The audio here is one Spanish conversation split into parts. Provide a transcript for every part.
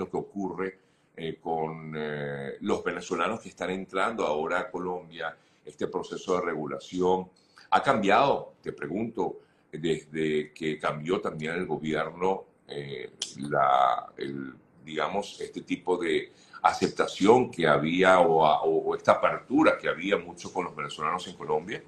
lo que ocurre eh, con eh, los venezolanos que están entrando ahora a Colombia, este proceso de regulación. ¿Ha cambiado, te pregunto, desde que cambió también el gobierno, eh, la, digamos, este tipo de aceptación que había o, o, esta apertura que había mucho con los venezolanos en Colombia?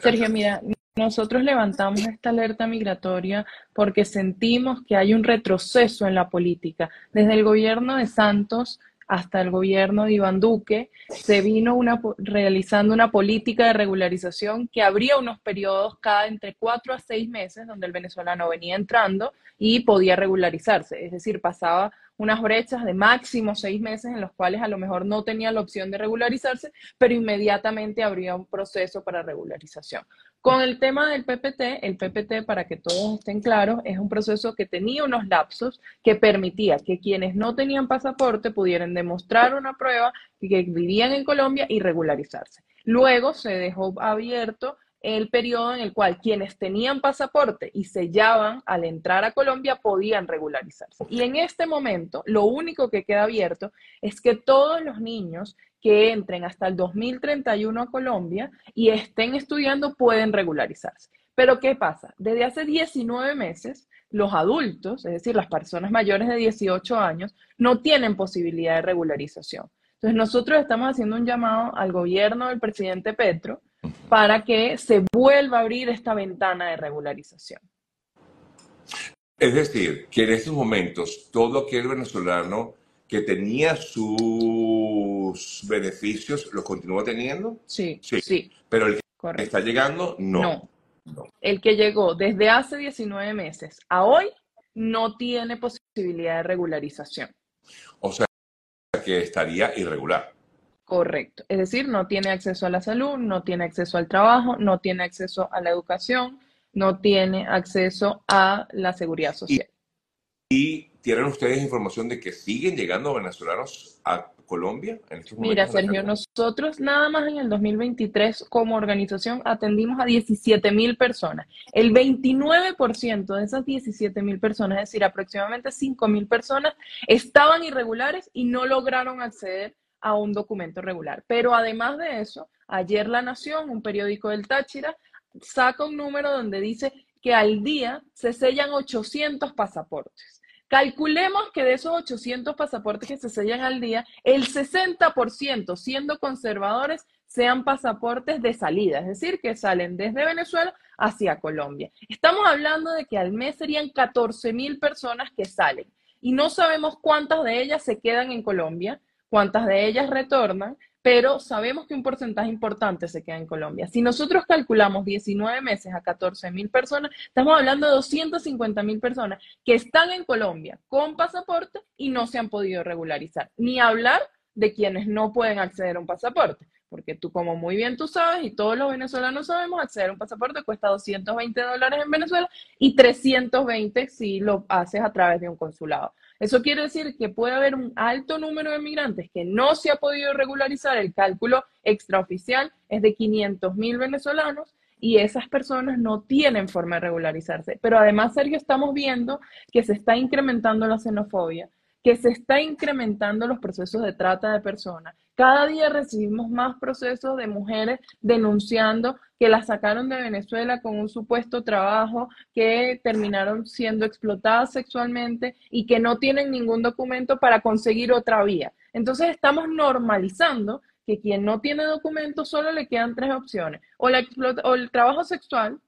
Sergio, mira, nosotros levantamos esta alerta migratoria porque sentimos que hay un retroceso en la política. Desde el gobierno de Santos hasta el gobierno de Iván Duque, se vino una, realizando una política de regularización que abría unos periodos cada entre cuatro a seis meses donde el venezolano venía entrando y podía regularizarse. Es decir, pasaba unas brechas de máximo seis meses en los cuales a lo mejor no tenía la opción de regularizarse, pero inmediatamente habría un proceso para regularización. Con el tema del PPT, el PPT, para que todos estén claros, es un proceso que tenía unos lapsos que permitía que quienes no tenían pasaporte pudieran demostrar una prueba que vivían en Colombia y regularizarse. Luego se dejó abierto el periodo en el cual quienes tenían pasaporte y sellaban al entrar a Colombia podían regularizarse. Y en este momento, lo único que queda abierto es que todos los niños que entren hasta el 2031 a Colombia y estén estudiando pueden regularizarse. Pero ¿qué pasa? Desde hace 19 meses, los adultos, es decir, las personas mayores de 18 años, no tienen posibilidad de regularización. Entonces, nosotros estamos haciendo un llamado al gobierno del presidente Petro para que se vuelva a abrir esta ventana de regularización. Es decir, que en estos momentos todo aquel venezolano que tenía sus beneficios los continúa teniendo. Sí, sí. Pero el que está llegando, no. no. El que llegó desde hace 19 meses a hoy no tiene posibilidad de regularización. O sea, que estaría irregular. Correcto. Es decir, no tiene acceso a la salud, no tiene acceso al trabajo, no tiene acceso a la educación, no tiene acceso a la seguridad social. ¿Y, tienen ustedes información de que siguen llegando venezolanos a Colombia en estos momentos? Mira, Sergio, nosotros nada más en el 2023 como organización atendimos a 17 mil personas. El 29% de esas 17 mil personas, es decir, aproximadamente 5 mil personas, estaban irregulares y no lograron acceder a un documento regular. Pero además de eso, ayer La Nación, un periódico del Táchira, saca un número donde dice que al día se sellan 800 pasaportes. Calculemos que de esos 800 pasaportes que se sellan al día, el 60%, siendo conservadores, sean pasaportes de salida, es decir, que salen desde Venezuela hacia Colombia. Estamos hablando de que al mes serían 14 mil personas que salen y no sabemos cuántas de ellas se quedan en Colombia, cuántas de ellas retornan, pero sabemos que un porcentaje importante se queda en Colombia. Si nosotros calculamos 19 meses a 14 mil personas, estamos hablando de 250 mil personas que están en Colombia con pasaporte y no se han podido regularizar, ni hablar de quienes no pueden acceder a un pasaporte, porque tú como muy bien tú sabes y todos los venezolanos sabemos, acceder a un pasaporte cuesta 220 dólares en Venezuela y 320 si lo haces a través de un consulado. Eso quiere decir que puede haber un alto número de migrantes que no se ha podido regularizar. El cálculo extraoficial es de 500 mil venezolanos y esas personas no tienen forma de regularizarse. Pero además, Sergio, estamos viendo que se está incrementando la xenofobia, que se está incrementando los procesos de trata de personas. Cada día recibimos más procesos de mujeres denunciando que las sacaron de Venezuela con un supuesto trabajo, que terminaron siendo explotadas sexualmente y que no tienen ningún documento para conseguir otra vía. Entonces estamos normalizando que quien no tiene documento solo le quedan tres opciones, o, la o el trabajo sexual,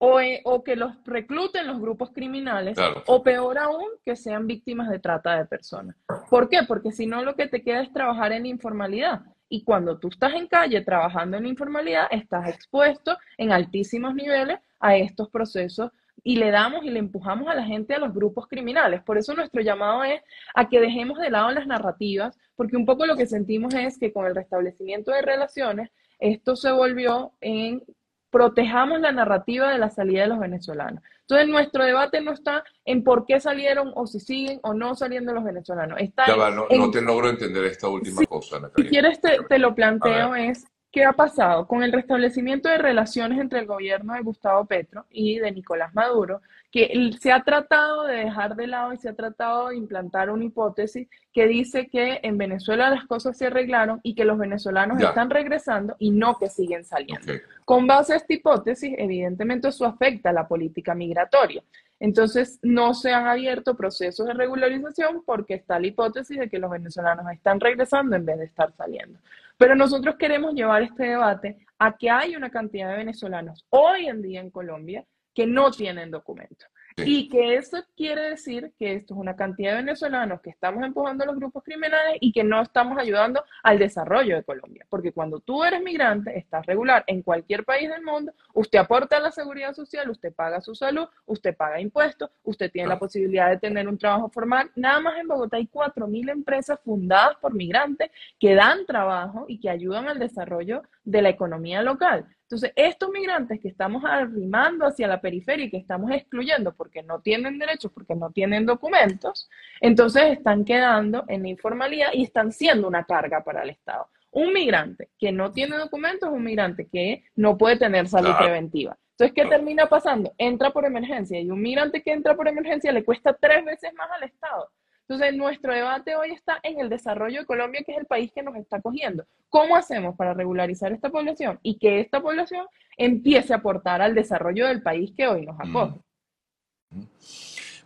eh, o, que los recluten los grupos criminales, o peor aún, que sean víctimas de trata de personas. ¿Por qué? Porque si no, lo que te queda es trabajar en informalidad. Y cuando tú estás en calle trabajando en informalidad, estás expuesto en altísimos niveles a estos procesos y le damos y le empujamos a la gente a los grupos criminales. Por eso nuestro llamado es a que dejemos de lado las narrativas, porque un poco lo que sentimos es que con el restablecimiento de relaciones, esto se volvió en protejamos la narrativa de la salida de los venezolanos. Entonces, nuestro debate no está en por qué salieron o si siguen o no saliendo los venezolanos. Está no, te logro entender esta última cosa, Si quieres, te, lo planteo, es ¿Qué ha pasado? Con el restablecimiento de relaciones entre el gobierno de Gustavo Petro y de Nicolás Maduro, que se ha tratado de dejar de lado y se ha tratado de implantar una hipótesis que dice que en Venezuela las cosas se arreglaron y que los venezolanos están regresando y no que siguen saliendo. Con base a esta hipótesis, evidentemente eso afecta a la política migratoria. Entonces, no se han abierto procesos de regularización porque está la hipótesis de que los venezolanos están regresando en vez de estar saliendo. Pero nosotros queremos llevar este debate a que hay una cantidad de venezolanos hoy en día en Colombia que no tienen documentos. Y que eso quiere decir que esto es una cantidad de venezolanos que estamos empujando a los grupos criminales y que no estamos ayudando al desarrollo de Colombia. Porque cuando tú eres migrante, estás regular en cualquier país del mundo, usted aporta a la seguridad social, usted paga su salud, usted paga impuestos, usted tiene la posibilidad de tener un trabajo formal. Nada más en Bogotá hay 4.000 empresas fundadas por migrantes que dan trabajo y que ayudan al desarrollo de la economía local. Entonces, estos migrantes que estamos arrimando hacia la periferia y que estamos excluyendo porque no tienen derechos, porque no tienen documentos, entonces están quedando en informalidad y están siendo una carga para el Estado. Un migrante que no tiene documentos es un migrante que no puede tener salud preventiva. Entonces, ¿qué termina pasando? Entra por emergencia y un migrante que entra por emergencia le cuesta tres veces más al Estado. Entonces, nuestro debate hoy está en el desarrollo de Colombia, que es el país que nos está cogiendo. ¿Cómo hacemos para regularizar esta población y que esta población empiece a aportar al desarrollo del país que hoy nos mm. acoge?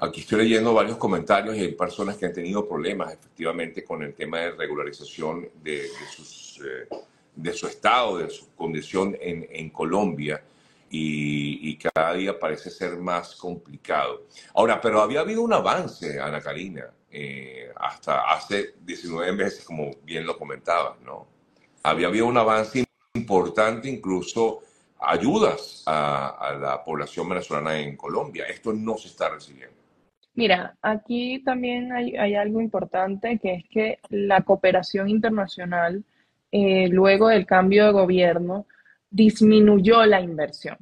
Aquí estoy leyendo varios comentarios y hay personas que han tenido problemas efectivamente con el tema de regularización de, eh, su estado, de su condición en, Colombia. Y, y, cada día parece ser más complicado. Ahora, pero había habido un avance, Ana Karina, eh, hasta hace 19 meses, como bien lo comentabas, ¿no? Había habido un avance importante, incluso ayudas a, la población venezolana en Colombia. Esto no se está recibiendo. Mira, aquí también hay, algo importante, que es que la cooperación internacional, eh, luego del cambio de gobierno, disminuyó la inversión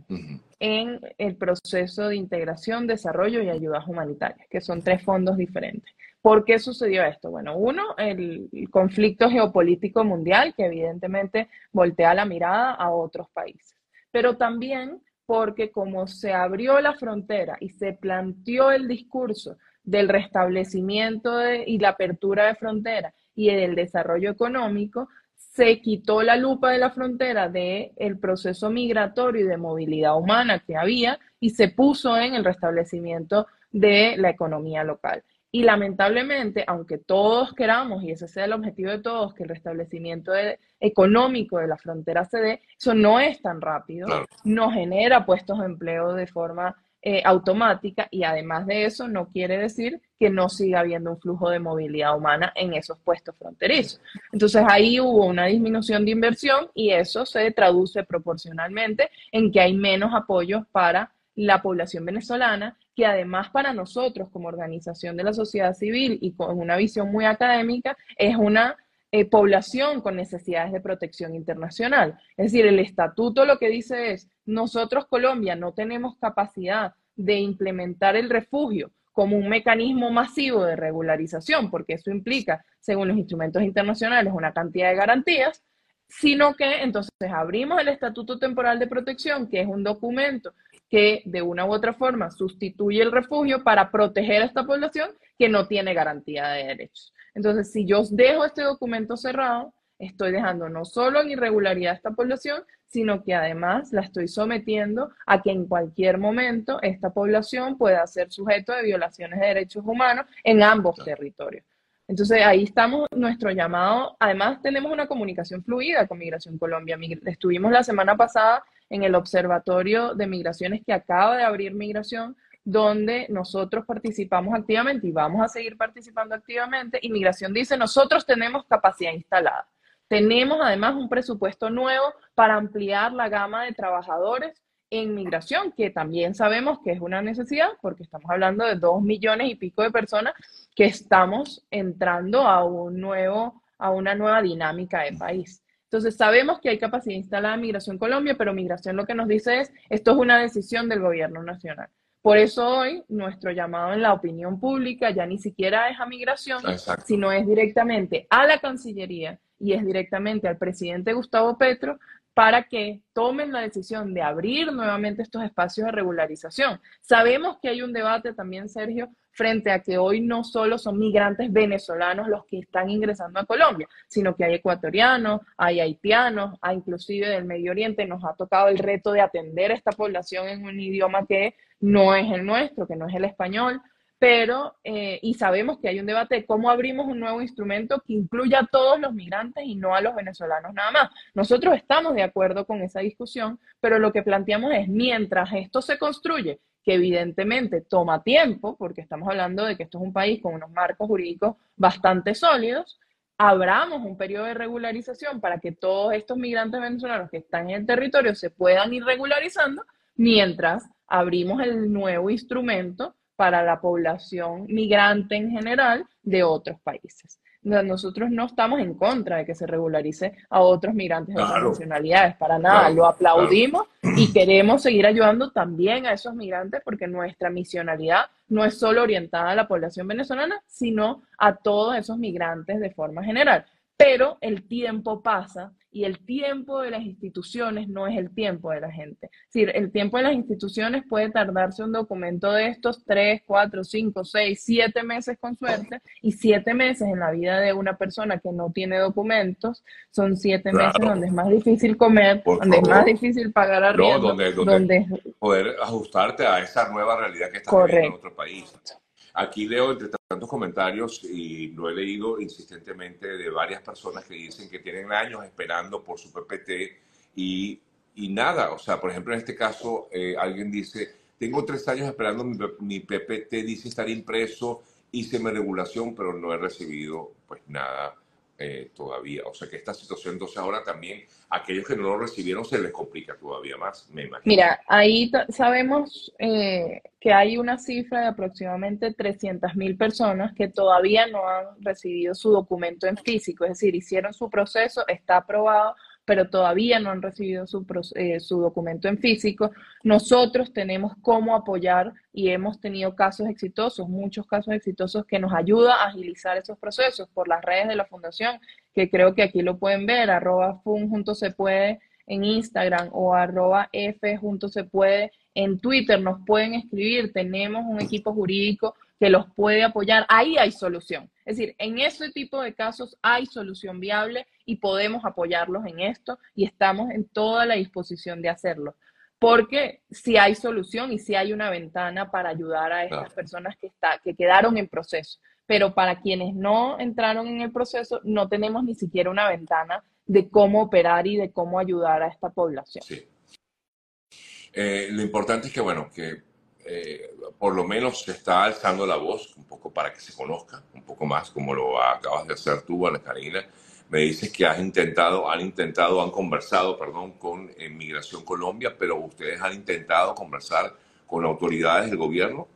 en el proceso de integración, desarrollo y ayudas humanitarias, que son tres fondos diferentes. ¿Por qué sucedió esto? Bueno, uno, el conflicto geopolítico mundial que evidentemente voltea la mirada a otros países, pero también porque como se abrió la frontera y se planteó el discurso del restablecimiento y la apertura de frontera y del desarrollo económico, se quitó la lupa de la frontera del el proceso migratorio y de movilidad humana que había y se puso en el restablecimiento de la economía local. Y lamentablemente, aunque todos queramos, y ese sea el objetivo de todos, que el restablecimiento económico de la frontera se dé, eso no es tan rápido, no genera puestos de empleo de forma eh, automática y además de eso no quiere decir que no siga habiendo un flujo de movilidad humana en esos puestos fronterizos. Entonces ahí hubo una disminución de inversión y eso se traduce proporcionalmente en que hay menos apoyos para la población venezolana que además para nosotros como organización de la sociedad civil y con una visión muy académica es una eh, población con necesidades de protección internacional. Es decir, el estatuto lo que dice es, nosotros Colombia no tenemos capacidad de implementar el refugio como un mecanismo masivo de regularización, porque eso implica, según los instrumentos internacionales, una cantidad de garantías, sino que entonces abrimos el Estatuto Temporal de Protección, que es un documento que de una u otra forma sustituye el refugio para proteger a esta población que no tiene garantía de derechos. Entonces, si yo dejo este documento cerrado, estoy dejando no solo en irregularidad a esta población, sino que además la estoy sometiendo a que en cualquier momento esta población pueda ser sujeto de violaciones de derechos humanos en ambos territorios. Entonces ahí estamos, nuestro llamado, además tenemos una comunicación fluida con Migración Colombia. Estuvimos la semana pasada en el Observatorio de Migraciones que acaba de abrir Migración, donde nosotros participamos activamente y vamos a seguir participando activamente. Y Migración dice, nosotros tenemos capacidad instalada. Tenemos además un presupuesto nuevo para ampliar la gama de trabajadores en migración, que también sabemos que es una necesidad, porque estamos hablando de dos millones y pico de personas que estamos entrando a un nuevo, a una nueva dinámica de país. Entonces, sabemos que hay capacidad instalada en Migración Colombia, pero Migración lo que nos dice es, esto es una decisión del gobierno nacional. Por eso hoy nuestro llamado en la opinión pública ya ni siquiera es a Migración, sino es directamente a la Cancillería y es directamente al presidente Gustavo Petro para que tomen la decisión de abrir nuevamente estos espacios de regularización. Sabemos que hay un debate también, Sergio, frente a que hoy no solo son migrantes venezolanos los que están ingresando a Colombia, sino que hay ecuatorianos, hay haitianos, hay inclusive del Medio Oriente. Nos ha tocado el reto de atender a esta población en un idioma que no es el nuestro, que no es el español pero, eh, y sabemos que hay un debate de cómo abrimos un nuevo instrumento que incluya a todos los migrantes y no a los venezolanos nada más. Nosotros estamos de acuerdo con esa discusión, pero lo que planteamos es, mientras esto se construye, que evidentemente toma tiempo, porque estamos hablando de que esto es un país con unos marcos jurídicos bastante sólidos, abramos un periodo de regularización para que todos estos migrantes venezolanos que están en el territorio se puedan ir regularizando, mientras abrimos el nuevo instrumento para la población migrante en general de otros países. Nosotros no estamos en contra de que se regularice a otros migrantes de otras nacionalidades, para nada, lo aplaudimos y queremos seguir ayudando también a esos migrantes porque nuestra misionalidad no es solo orientada a la población venezolana, sino a todos esos migrantes de forma general. Pero el tiempo pasa y el tiempo de las instituciones no es el tiempo de la gente. Es decir, el tiempo de las instituciones puede tardarse un documento de estos tres, cuatro, cinco, seis, siete meses con suerte, y siete meses en la vida de una persona que no tiene documentos son siete meses donde es más difícil comer, donde es más difícil pagar arriendo, no, donde, poder ajustarte a esa nueva realidad que está viviendo en otro país. Aquí leo entre tantos comentarios y lo he leído insistentemente de varias personas que dicen que tienen años esperando por su PPT y, y nada. O sea, por ejemplo, en este caso, eh, alguien dice, tengo tres años esperando mi, mi, PPT, dice estar impreso, hice mi regulación, pero no he recibido pues nada eh, todavía. O sea que esta situación, entonces ahora también aquellos que no lo recibieron se les complica todavía más, me imagino. Mira, ahí sabemos eh, que hay una cifra de aproximadamente 300 mil personas que todavía no han recibido su documento en físico, es decir, hicieron su proceso, está aprobado, pero todavía no han recibido su, eh, su documento en físico. Nosotros tenemos cómo apoyar y hemos tenido casos exitosos, muchos casos exitosos que nos ayuda a agilizar esos procesos por las redes de la fundación, que creo que aquí lo pueden ver, arroba fun junto se puede en Instagram o arroba F junto se puede en Twitter, nos pueden escribir, tenemos un equipo jurídico que los puede apoyar, ahí hay solución. Es decir, en ese tipo de casos hay solución viable y podemos apoyarlos en esto y estamos en toda la disposición de hacerlo. Porque si hay solución y si hay una ventana para ayudar a estas personas que, está, que quedaron en proceso. Pero para quienes no entraron en el proceso, no tenemos ni siquiera una ventana de cómo operar y de cómo ayudar a esta población. Sí. Eh, lo importante es que, bueno, que eh, por lo menos se está alzando la voz un poco para que se conozca un poco más, como lo acabas de hacer tú, Ana Karina. Me dices que has intentado, han intentado, han conversado, perdón, con Migración Colombia, pero ustedes han intentado conversar con autoridades del gobierno.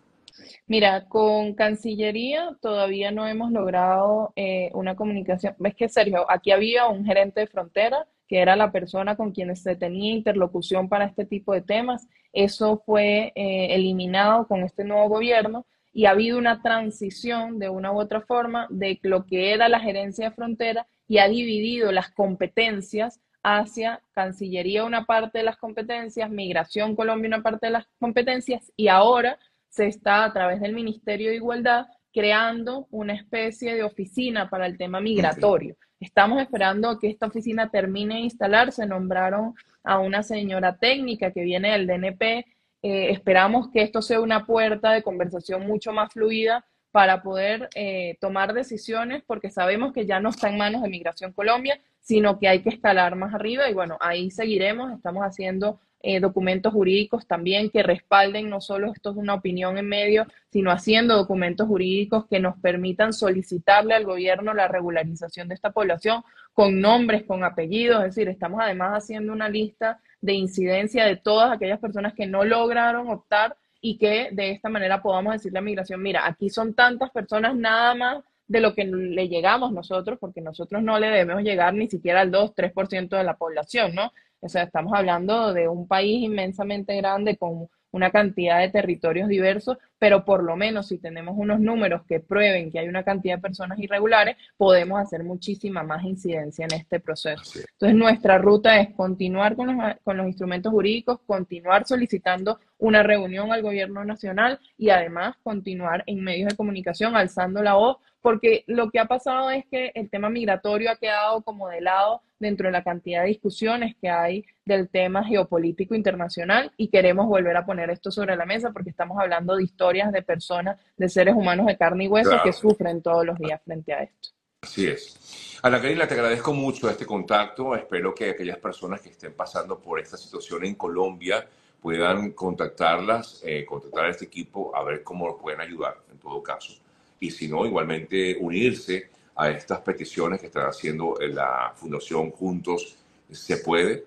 Mira, con Cancillería todavía no hemos logrado eh, una comunicación. Ves que, Sergio, aquí había un gerente de frontera que era la persona con quien se tenía interlocución para este tipo de temas. Eso fue eh, eliminado con este nuevo gobierno y ha habido una transición de una u otra forma de lo que era la gerencia de frontera y ha dividido las competencias hacia Cancillería una parte de las competencias, Migración Colombia una parte de las competencias y ahora se está a través del Ministerio de Igualdad creando una especie de oficina para el tema migratorio. Estamos esperando que esta oficina termine de instalarse. Nombraron a una señora técnica que viene del DNP. Eh, esperamos que esto sea una puerta de conversación mucho más fluida para poder eh, tomar decisiones, porque sabemos que ya no está en manos de Migración Colombia, sino que hay que escalar más arriba y bueno, ahí seguiremos. Estamos haciendo eh, documentos jurídicos también que respalden no solo esto es una opinión en medio, sino haciendo documentos jurídicos que nos permitan solicitarle al gobierno la regularización de esta población con nombres, con apellidos, es decir, estamos además haciendo una lista de incidencia de todas aquellas personas que no lograron optar y que de esta manera podamos decirle a migración, mira, aquí son tantas personas nada más de lo que le llegamos nosotros, porque nosotros no le debemos llegar ni siquiera al 2, 3% de la población, ¿no? O sea, estamos hablando de un país inmensamente grande con una cantidad de territorios diversos, pero por lo menos si tenemos unos números que prueben que hay una cantidad de personas irregulares, podemos hacer muchísima más incidencia en este proceso. Entonces, nuestra ruta es continuar con los, con los instrumentos jurídicos, continuar solicitando una reunión al gobierno nacional y además continuar en medios de comunicación alzando la voz, porque lo que ha pasado es que el tema migratorio ha quedado como de lado dentro de la cantidad de discusiones que hay del tema geopolítico internacional y queremos volver a poner esto sobre la mesa porque estamos hablando de historias de personas, de seres humanos de carne y hueso que sufren todos los días frente a esto. Así es. Ana Karina, te agradezco mucho este contacto. Espero que aquellas personas que estén pasando por esta situación en Colombia puedan contactarlas, eh, contactar a este equipo, a ver cómo los pueden ayudar en todo caso. Y si no, igualmente unirse a estas peticiones que están haciendo la Fundación Juntos Se Puede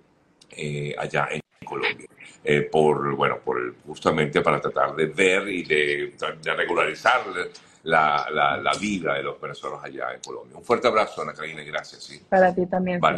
eh, allá en Colombia. Eh, por, bueno, por justamente para tratar de ver y de, regularizar la, la, la, vida de los venezolanos allá en Colombia. Un fuerte abrazo, Ana Karina, y gracias. ¿sí? Para ti también. Vale.